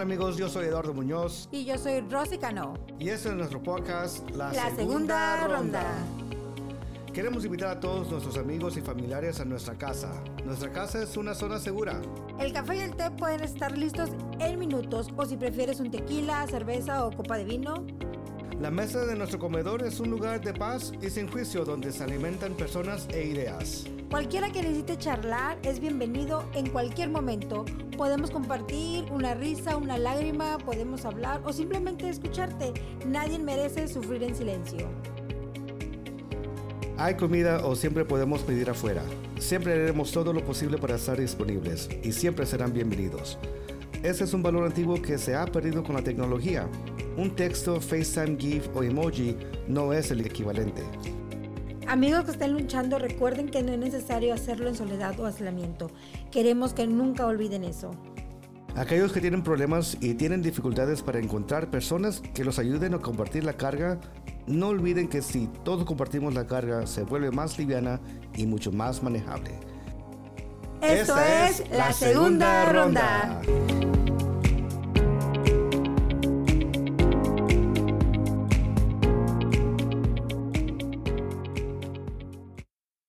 amigos? Yo soy Eduardo Muñoz. Y yo soy Rosy Cano. Y este es nuestro podcast, La, segunda, ronda. Queremos invitar a todos nuestros amigos y familiares a nuestra casa. Nuestra casa es una zona segura. El café y el té pueden estar listos en minutos o si prefieres un tequila, cerveza o copa de vino. La mesa de nuestro comedor es un lugar de paz y sin juicio donde se alimentan personas e ideas. Cualquiera que necesite charlar es bienvenido en cualquier momento. Podemos compartir una risa, una lágrima, podemos hablar o simplemente escucharte. Nadie merece sufrir en silencio. Hay comida o siempre podemos pedir afuera. Siempre haremos todo lo posible para estar disponibles y siempre serán bienvenidos. Ese es un valor antiguo que se ha perdido con la tecnología. Un texto, FaceTime, GIF o emoji no es el equivalente. Amigos que estén luchando, recuerden que no es necesario hacerlo en soledad o aislamiento. Queremos que nunca olviden eso. Aquellos que tienen problemas y tienen dificultades para encontrar personas que los ayuden a compartir la carga, no olviden que si todos compartimos la carga, se vuelve más liviana y mucho más manejable. Esto es la segunda ronda.